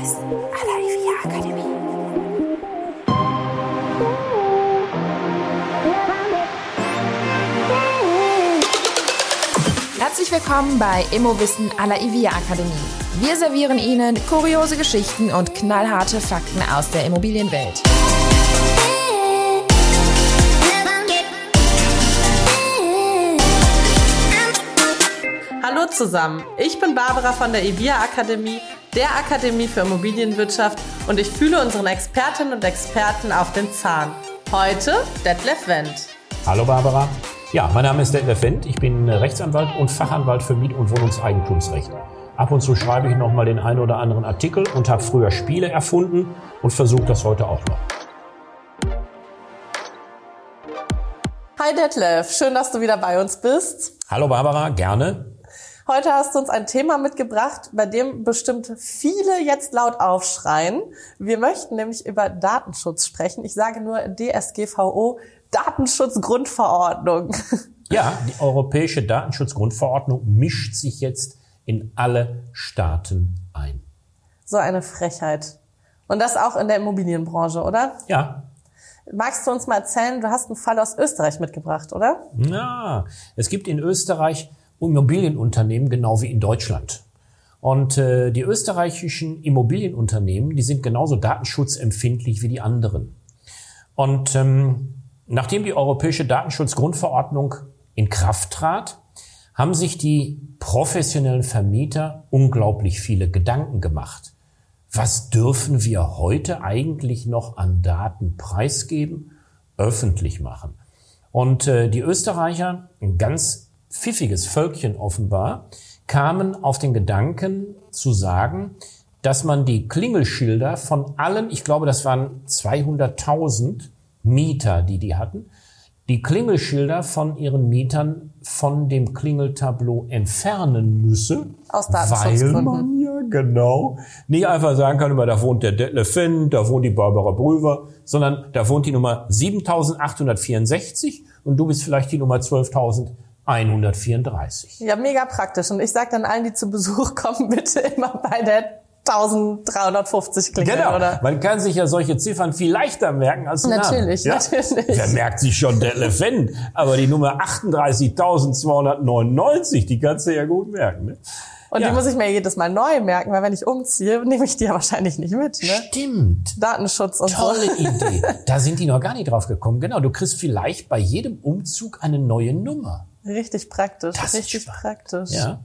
Immowissen à la IVIA Akademie. Herzlich willkommen bei Immowissen à la IVIA Akademie. Wir servieren Ihnen kuriose Geschichten und knallharte Fakten aus der Immobilienwelt. Hallo zusammen, ich bin Barbara von der IVIA Akademie, der Akademie für Immobilienwirtschaft und ich fühle unseren Expertinnen und Experten auf den Zahn. Heute Detlef Wendt. Hallo Barbara. Ja, mein Name ist Detlef Wendt. Ich bin Rechtsanwalt und Fachanwalt für Miet- und Wohnungseigentumsrecht. Ab und zu schreibe ich noch mal den einen oder anderen Artikel und habe früher Spiele erfunden und versuche das heute auch noch. Hi Detlef, schön, dass du wieder bei uns bist. Hallo Barbara, gerne. Heute hast du uns ein Thema mitgebracht, bei dem bestimmt viele jetzt laut aufschreien. Wir möchten nämlich über Datenschutz sprechen. Ich sage nur DSGVO, Datenschutzgrundverordnung. Ja, die Europäische Datenschutzgrundverordnung mischt sich jetzt in alle Staaten ein. So eine Frechheit. Und das auch in der Immobilienbranche, oder? Ja. Magst du uns mal erzählen, du hast einen Fall aus Österreich mitgebracht, oder? Ja, es gibt in Österreich Immobilienunternehmen genau wie in Deutschland. Und äh, die österreichischen Immobilienunternehmen, die sind genauso datenschutzempfindlich wie die anderen. Und ähm, nachdem die Europäische Datenschutzgrundverordnung in Kraft trat, haben sich die professionellen Vermieter unglaublich viele Gedanken gemacht. Was dürfen wir heute eigentlich noch an Daten preisgeben, öffentlich machen? Und äh, die Österreicher, ein ganz pfiffiges Völkchen offenbar, kamen auf den Gedanken zu sagen, dass man die Klingelschilder von allen, ich glaube, das waren 200.000 Mieter, die die hatten, die Klingelschilder von ihren Mietern von dem Klingeltableau entfernen müsse, Aus weil man ja genau nicht einfach sagen kann, immer, da wohnt der Detlef Fenn, da wohnt die Barbara Brüver, sondern da wohnt die Nummer 7864 und du bist vielleicht die Nummer 12.134. Ja, mega praktisch. Und ich sage dann allen, die zu Besuch kommen, bitte immer bei der 1350 klingeln, Genau. oder? Man kann sich ja solche Ziffern viel leichter merken als den Natürlich, Namen. Ja? natürlich. Wer merkt sich schon Detlef Wendt? Aber die Nummer 38.299, die kannst du ja gut merken. Ne? Und Ja. die muss ich mir jedes Mal neu merken, weil wenn ich umziehe, nehme ich die ja wahrscheinlich nicht mit. Ne? Stimmt. Datenschutz und Tolle so. Idee. Da sind die noch gar nicht drauf gekommen. Genau, du kriegst vielleicht bei jedem Umzug eine neue Nummer. Richtig praktisch. Das richtig praktisch. Ja.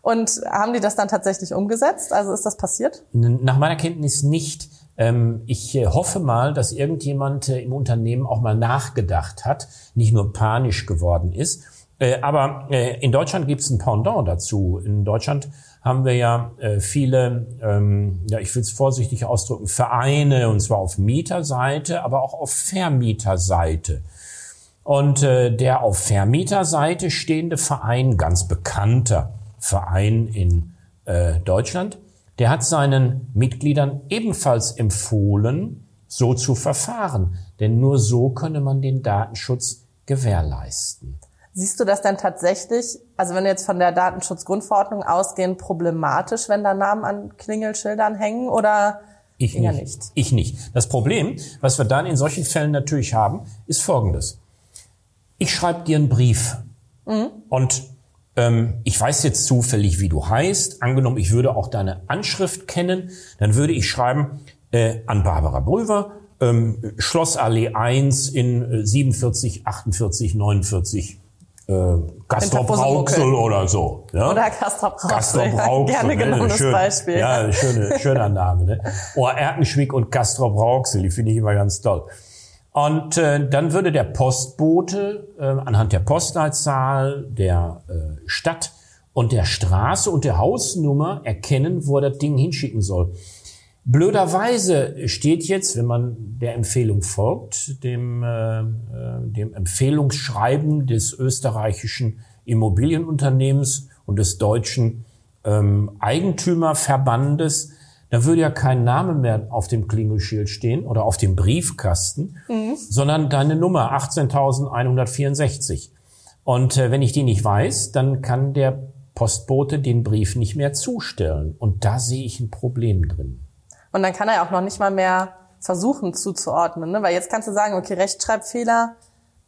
Und haben die das dann tatsächlich umgesetzt? Also ist das passiert? Nach meiner Kenntnis nicht. Ähm, Ich äh, hoffe mal, dass irgendjemand äh, im Unternehmen auch mal nachgedacht hat, nicht nur panisch geworden ist. Äh, Aber in Deutschland gibt es ein Pendant dazu. In Deutschland haben wir ja viele, ähm, ja, ich will es vorsichtig ausdrücken, Vereine, und zwar auf Mieterseite, aber auch auf Vermieterseite. Und äh, der auf Vermieterseite stehende Verein, ganz bekannter Verein in äh, Deutschland, der hat seinen Mitgliedern ebenfalls empfohlen, so zu verfahren. Denn nur so könne man den Datenschutz gewährleisten. Siehst du das denn tatsächlich, also wenn wir jetzt von der Datenschutzgrundverordnung ausgehen, problematisch, wenn da Namen an Klingelschildern hängen oder Ich eher nicht. nicht? Ich nicht. Das Problem, was wir dann in solchen Fällen natürlich haben, ist folgendes. Ich schreibe dir einen Brief und ähm, ich weiß jetzt zufällig, wie du heißt. Angenommen, ich würde auch deine Anschrift kennen, dann würde ich schreiben äh, an Barbara Brüver, ähm, Schlossallee 1 in äh, 47, 48, 49, äh, Gastrop Busemuckel. Rauxel oder so. Ja? Oder Castrop Rauxel. Castrop Ja, Rauxel. gerne ne? genommenes Schön, Beispiel. Ja, schöne, schöner Name. Ne? Oh, Erkenschwick und Castrop Rauxel, die finde ich immer ganz toll. Und äh, dann würde der Postbote äh, anhand der Postleitzahl der äh, Stadt und der Straße und der Hausnummer erkennen, wo er das Ding hinschicken soll. Blöderweise steht jetzt, wenn man der Empfehlung folgt, dem, äh, äh, dem Empfehlungsschreiben des österreichischen Immobilienunternehmens und des deutschen ähm, Eigentümerverbandes, da würde ja kein Name mehr auf dem Klingelschild stehen oder auf dem Briefkasten, sondern deine Nummer 18.164. Und äh, wenn ich die nicht weiß, dann kann der Postbote den Brief nicht mehr zustellen. Und da sehe ich ein Problem drin. Und dann kann er auch noch nicht mal mehr versuchen zuzuordnen. Ne? Weil jetzt kannst du sagen, okay, Rechtschreibfehler,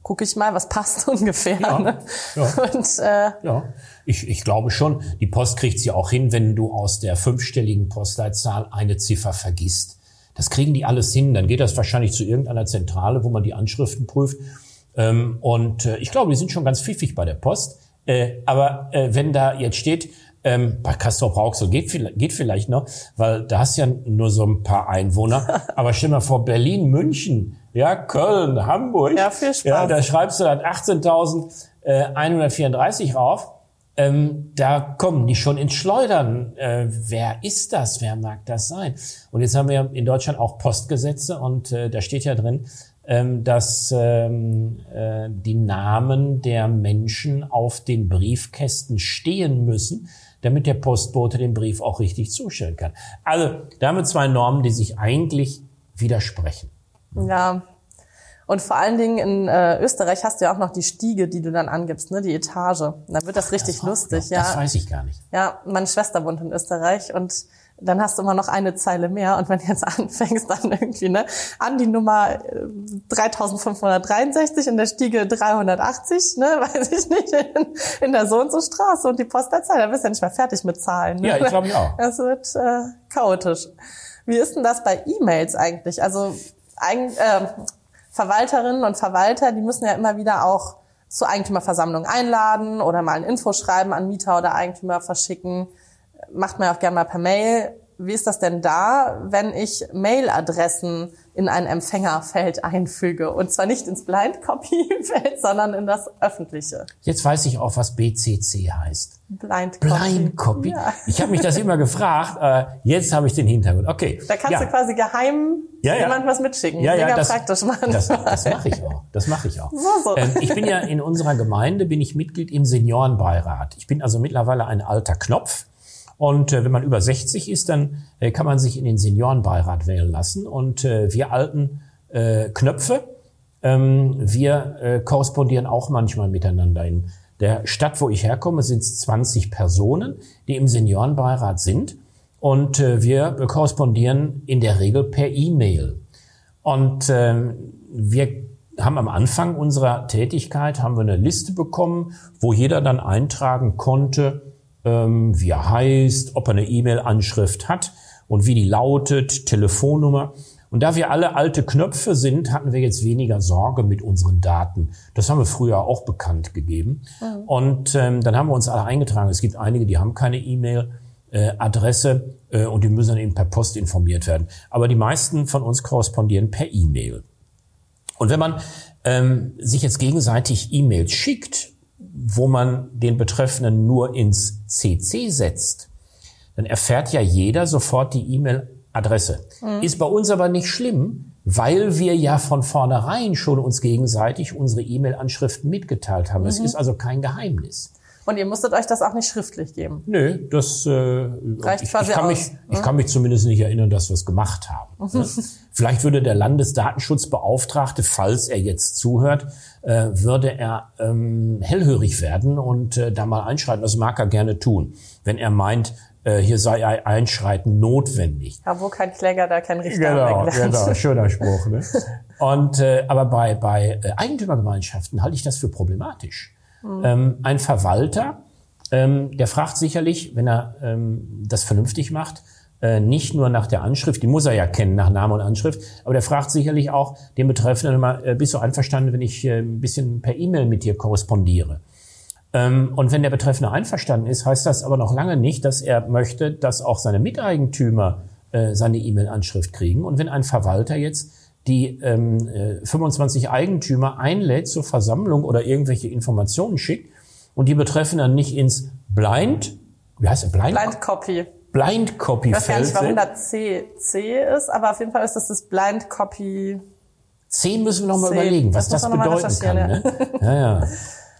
gucke ich mal, was passt ungefähr. Ja, ne? ja. Und, äh, ja. Ich, ich glaube schon, die Post kriegt sie auch hin, wenn du aus der fünfstelligen Postleitzahl eine Ziffer vergisst. Das kriegen die alles hin. Dann geht das wahrscheinlich zu irgendeiner Zentrale, wo man die Anschriften prüft. Ähm, und äh, ich glaube, die sind schon ganz pfiffig bei der Post. Äh, aber äh, wenn da jetzt steht, ähm, bei Castor Rauxel geht, geht vielleicht noch, weil da hast ja nur so ein paar Einwohner. Aber stell mal vor, Berlin, München, ja, Köln, Hamburg. Ja, viel Spaß. Ja, da schreibst du dann 18.134 äh, rauf. Ähm, da kommen die schon ins Schleudern. Äh, wer ist das? Wer mag das sein? Und jetzt haben wir in Deutschland auch Postgesetze und äh, da steht ja drin, dass ähm, äh, die Namen der Menschen auf den Briefkästen stehen müssen, damit der Postbote den Brief auch richtig zustellen kann. Also damit zwei Normen, die sich eigentlich widersprechen. Ja. Und vor allen Dingen in äh, Österreich hast du ja auch noch die Stiege, die du dann angibst, ne, die Etage. Und dann wird das Ach, richtig das lustig, noch, ja. Das weiß ich gar nicht. Ja, meine Schwester wohnt in Österreich und dann hast du immer noch eine Zeile mehr und wenn du jetzt anfängst, dann irgendwie, ne, an die Nummer 3563 äh, in der Stiege 380, ne, weiß ich nicht, in, in der so und so Straße und die Postleitzahl, da bist du ja nicht mehr fertig mit Zahlen. Ne? Ja, ich glaube auch. Das wird äh, chaotisch. Wie ist denn das bei E-Mails eigentlich? Also Eigen, äh, Verwalterinnen und Verwalter, die müssen ja immer wieder auch zur Eigentümerversammlung einladen oder mal ein Info schreiben an Mieter oder Eigentümer verschicken macht man auch gerne mal per Mail. Wie ist das denn da, wenn ich Mailadressen in ein Empfängerfeld einfüge? Und zwar nicht ins Blind Copy Feld, sondern in das öffentliche. Jetzt weiß ich auch, was BCC heißt. Blind Copy. Blind Copy. Ja. Ich habe mich das immer gefragt. Äh, jetzt habe ich den Hintergrund. Okay. Da kannst ja. du quasi geheim ja, ja. jemandem was mitschicken. Ja, ja, Mega das, praktisch, Mann. Das, das mache ich auch. Das mache ich auch. So, so. Ähm, ich bin ja in unserer Gemeinde bin ich Mitglied im Seniorenbeirat. Ich bin also mittlerweile ein alter Knopf. Und äh, wenn man über 60 ist, dann äh, kann man sich in den Seniorenbeirat wählen lassen. Und äh, wir alten äh, Knöpfe, ähm, wir äh, korrespondieren auch manchmal miteinander. In der Stadt, wo ich herkomme, sind es 20 Personen, die im Seniorenbeirat sind. Und äh, wir korrespondieren in der Regel per E-Mail. Und äh, wir haben am Anfang unserer Tätigkeit haben wir eine Liste bekommen, wo jeder dann eintragen konnte, ähm, wie er heißt, ob er eine E-Mail-Anschrift hat und wie die lautet, Telefonnummer. Und da wir alle alte Knöpfe sind, hatten wir jetzt weniger Sorge mit unseren Daten. Das haben wir früher auch bekannt gegeben. Mhm. Und ähm, dann haben wir uns alle eingetragen. Es gibt einige, die haben keine E-Mail-Adresse äh, und die müssen dann eben per Post informiert werden. Aber die meisten von uns korrespondieren per E-Mail. Und wenn man ähm, sich jetzt gegenseitig E-Mails schickt, wo man den Betreffenden nur ins CC setzt, dann erfährt ja jeder sofort die E-Mail-Adresse. Mhm. Ist bei uns aber nicht schlimm, weil wir ja von vornherein schon uns gegenseitig unsere E-Mail-Anschriften mitgeteilt haben. Es mhm. ist also kein Geheimnis. Und ihr musstet euch das auch nicht schriftlich geben? Nö, das äh, Reicht ich, quasi ich kann aus, mich, ne? ich kann mich zumindest nicht erinnern, dass wir es gemacht haben. Ne? Vielleicht würde der Landesdatenschutzbeauftragte, falls er jetzt zuhört, äh, würde er ähm, hellhörig werden und äh, da mal einschreiten. Das mag er gerne tun, wenn er meint, äh, hier sei ein Einschreiten notwendig. Ja, wo kein Kläger, da kein Richter. Genau, genau, schöner Spruch. Ne? Und äh, aber bei bei äh, Eigentümergemeinschaften halte ich das für problematisch. Mhm. Ähm, ein Verwalter, ähm, der fragt sicherlich, wenn er ähm, das vernünftig macht, äh, nicht nur nach der Anschrift, die muss er ja kennen nach Name und Anschrift, aber der fragt sicherlich auch den Betreffenden immer, äh, bist du einverstanden, wenn ich äh, ein bisschen per E-Mail mit dir korrespondiere? Ähm, und wenn der Betreffende einverstanden ist, heißt das aber noch lange nicht, dass er möchte, dass auch seine Miteigentümer äh, seine E-Mail-Anschrift kriegen. Und wenn ein Verwalter jetzt die ähm, 25 äh, Eigentümer einlädt zur Versammlung oder irgendwelche Informationen schickt und die betreffen dann nicht ins Blind, wie heißt es, Blind, Blind Copy. Blind Copy Ich weiß gar nicht, warum da C, C ist, aber auf jeden Fall ist das das Blind Copy. C müssen wir noch mal C. überlegen, was das, das bedeuten kann. Ja. Ne? ja, ja.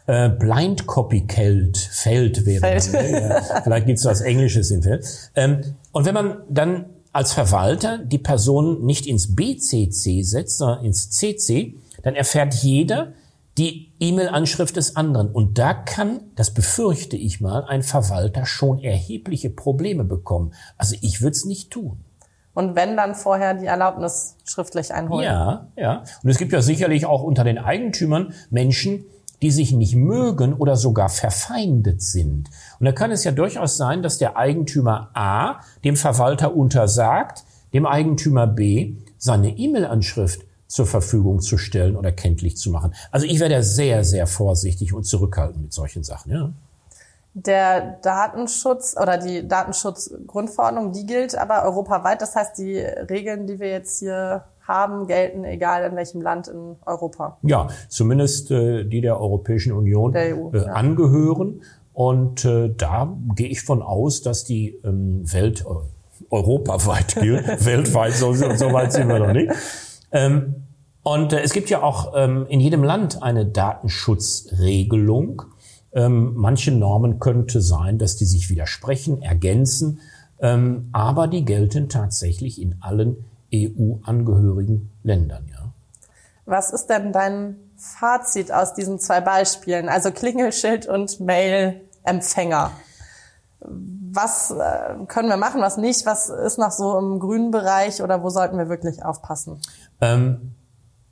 Äh, Blind Copy Feld, Feld wäre Feld. Dann, ne? ja. Vielleicht gibt's was Englisches in Feld. Ähm, und wenn man dann als Verwalter die Person nicht ins BCC setzt, sondern ins CC, dann erfährt jeder die E-Mail-Anschrift des anderen. Und da kann, das befürchte ich mal, ein Verwalter schon erhebliche Probleme bekommen. Also ich würde es nicht tun. Und wenn dann vorher die Erlaubnis schriftlich einholen. Ja, ja. Und es gibt ja sicherlich auch unter den Eigentümern Menschen, die sich nicht mögen oder sogar verfeindet sind. Und da kann es ja durchaus sein, dass der Eigentümer A dem Verwalter untersagt, dem Eigentümer B seine E-Mail-Anschrift zur Verfügung zu stellen oder kenntlich zu machen. Also ich werde sehr, sehr vorsichtig und zurückhaltend mit solchen Sachen. Ja. Der Datenschutz oder die Datenschutzgrundverordnung, die gilt aber europaweit. Das heißt, die Regeln, die wir jetzt hier haben, gelten egal in welchem Land in Europa. Ja, zumindest äh, die der Europäischen Union der EU, äh, ja. angehören. Und äh, da gehe ich von aus, dass die ähm, Welt äh, europaweit gilt. Weltweit, so, so weit sind wir noch nicht. Ähm, und äh, es gibt ja auch ähm, in jedem Land eine Datenschutzregelung. Ähm, manche Normen könnte sein, dass die sich widersprechen, ergänzen, ähm, aber die gelten tatsächlich in allen EU-angehörigen Ländern. Ja. Was ist denn dein Fazit aus diesen zwei Beispielen, also Klingelschild und Mail-Empfänger? Was äh, können wir machen, was nicht? Was ist noch so im grünen Bereich oder wo sollten wir wirklich aufpassen? Ähm,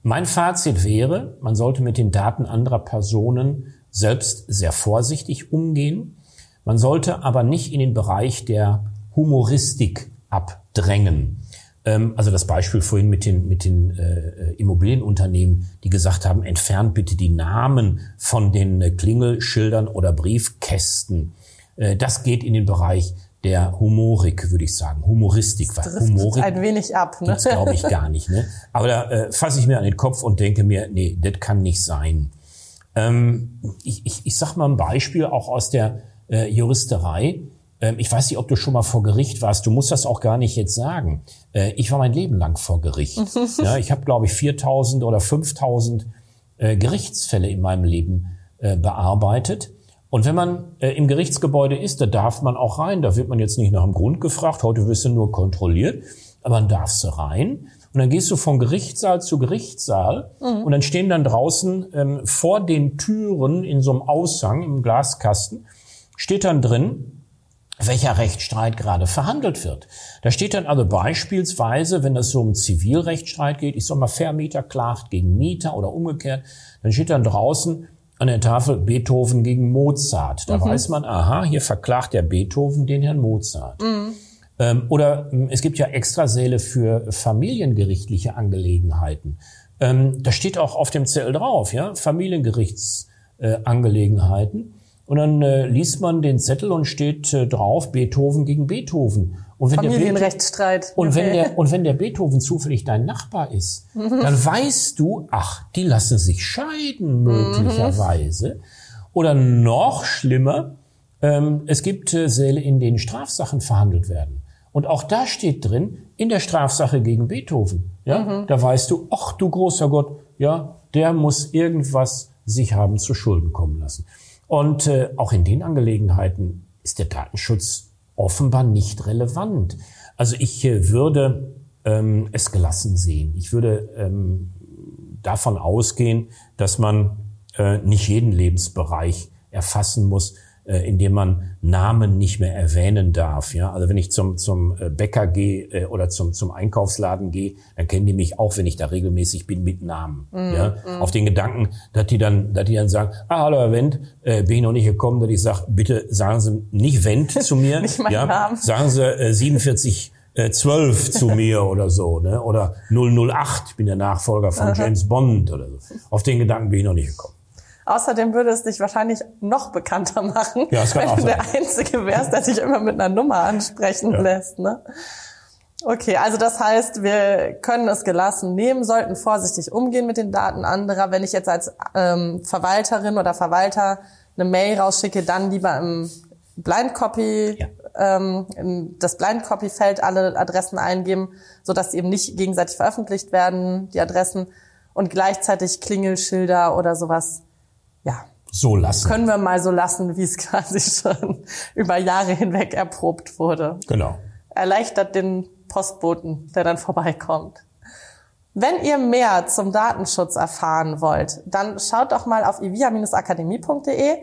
mein Fazit wäre, man sollte mit den Daten anderer Personen selbst sehr vorsichtig umgehen. Man sollte aber nicht in den Bereich der Humoristik abdrängen. Ähm, also das Beispiel vorhin mit den, mit den äh, Immobilienunternehmen, die gesagt haben, entfernt bitte die Namen von den äh, Klingelschildern oder Briefkästen. Äh, das geht in den Bereich der Humorik, würde ich sagen, Humoristik. Das Humorik ein wenig ab, ne? Das glaube ich gar nicht. Ne? Aber da äh, fasse ich mir an den Kopf und denke mir, nee, das kann nicht sein. Ähm, ich, ich, ich sag mal ein Beispiel auch aus der äh, Juristerei. Ähm, ich weiß nicht, ob du schon mal vor Gericht warst. Du musst das auch gar nicht jetzt sagen. Äh, ich war mein Leben lang vor Gericht. ja, ich habe, glaube ich, 4.000 oder 5.000 äh, Gerichtsfälle in meinem Leben äh, bearbeitet. Und wenn man im Gerichtsgebäude ist, da darf man auch rein. Da wird man jetzt nicht nach dem Grund gefragt. Heute wirst du nur kontrolliert. Aber man darf sie rein. Und dann gehst du von Gerichtssaal zu Gerichtssaal mhm. und dann stehen dann draußen ähm, vor den Türen in so einem Aushang im Glaskasten, steht dann drin, welcher Rechtsstreit gerade verhandelt wird. Da steht dann also beispielsweise, wenn es so um Zivilrechtsstreit geht, ich sag mal, Vermieter klagt gegen Mieter oder umgekehrt, dann steht dann draußen an der Tafel Beethoven gegen Mozart. Da mhm. weiß man, aha, hier verklagt der Beethoven den Herrn Mozart. Mhm. Ähm, oder ähm, es gibt ja Extrasäle für familiengerichtliche Angelegenheiten. Ähm, da steht auch auf dem Zettel drauf, ja, Familiengerichtsangelegenheiten. Äh, und dann äh, liest man den Zettel und steht äh, drauf Beethoven gegen Beethoven. Und wenn Familienrechtsstreit. Der und okay. wenn der und wenn der Beethoven zufällig dein Nachbar ist, mhm. dann weißt du, ach, die lassen sich scheiden möglicherweise. Mhm. Oder noch schlimmer, ähm, es gibt äh, Säle, in denen Strafsachen verhandelt werden. Und auch da steht drin, in der Strafsache gegen Beethoven, ja, mhm. da weißt du, ach du großer Gott, ja, der muss irgendwas sich haben zu Schulden kommen lassen. Und äh, auch in den Angelegenheiten ist der Datenschutz offenbar nicht relevant. Also ich äh, würde ähm, es gelassen sehen. Ich würde ähm, davon ausgehen, dass man äh, nicht jeden Lebensbereich erfassen muss, indem man Namen nicht mehr erwähnen darf. Ja, also wenn ich zum zum äh, Bäcker gehe äh, oder zum zum Einkaufsladen gehe, dann kennen die mich auch, wenn ich da regelmäßig bin mit Namen. Mm, ja, mm. auf den Gedanken, dass die dann, dass die dann sagen, ah hallo Herr Wendt, äh, bin ich noch nicht gekommen, dass ich sage, bitte sagen Sie nicht Wendt zu mir, nicht ja, Namen. sagen Sie äh, 47 äh, 12 zu mir oder so, ne? Oder 008, ich bin der Nachfolger von James Bond oder so. Auf den Gedanken bin ich noch nicht gekommen. Außerdem würde es dich wahrscheinlich noch bekannter machen, ja, wenn du der Einzige wärst, der sich immer mit einer Nummer ansprechen ja. lässt. Ne? Okay, also das heißt, wir können es gelassen nehmen, sollten vorsichtig umgehen mit den Daten anderer. Wenn ich jetzt als ähm, Verwalterin oder Verwalter eine Mail rausschicke, dann lieber im Blind Copy, ja. ähm, in das Blind Copy Feld alle Adressen eingeben, so dass sie eben nicht gegenseitig veröffentlicht werden, die Adressen und gleichzeitig Klingelschilder oder sowas ja, so lassen. Können wir mal so lassen, wie es quasi schon über Jahre hinweg erprobt wurde. Genau. Erleichtert den Postboten, der dann vorbeikommt. Wenn ihr mehr zum Datenschutz erfahren wollt, dann schaut doch mal auf ivia-akademie.de.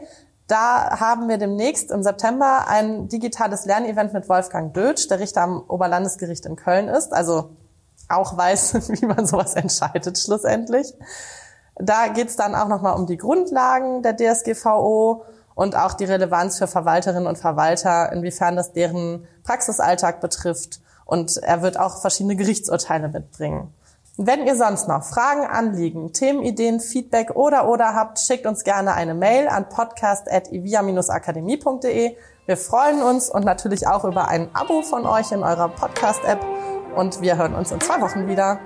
Da haben wir demnächst im September ein digitales Lernevent mit Wolfgang Dötsch, der Richter am Oberlandesgericht in Köln ist, also auch weiß, wie man sowas entscheidet schlussendlich. Da geht's dann auch nochmal um die Grundlagen der DSGVO und auch die Relevanz für Verwalterinnen und Verwalter, inwiefern das deren Praxisalltag betrifft. Und er wird auch verschiedene Gerichtsurteile mitbringen. Wenn ihr sonst noch Fragen, Anliegen, Themenideen, Feedback oder oder habt, schickt uns gerne eine Mail an podcast.ivia-akademie.de. Wir freuen uns und natürlich auch über ein Abo von euch in eurer Podcast-App und wir hören uns in zwei Wochen wieder.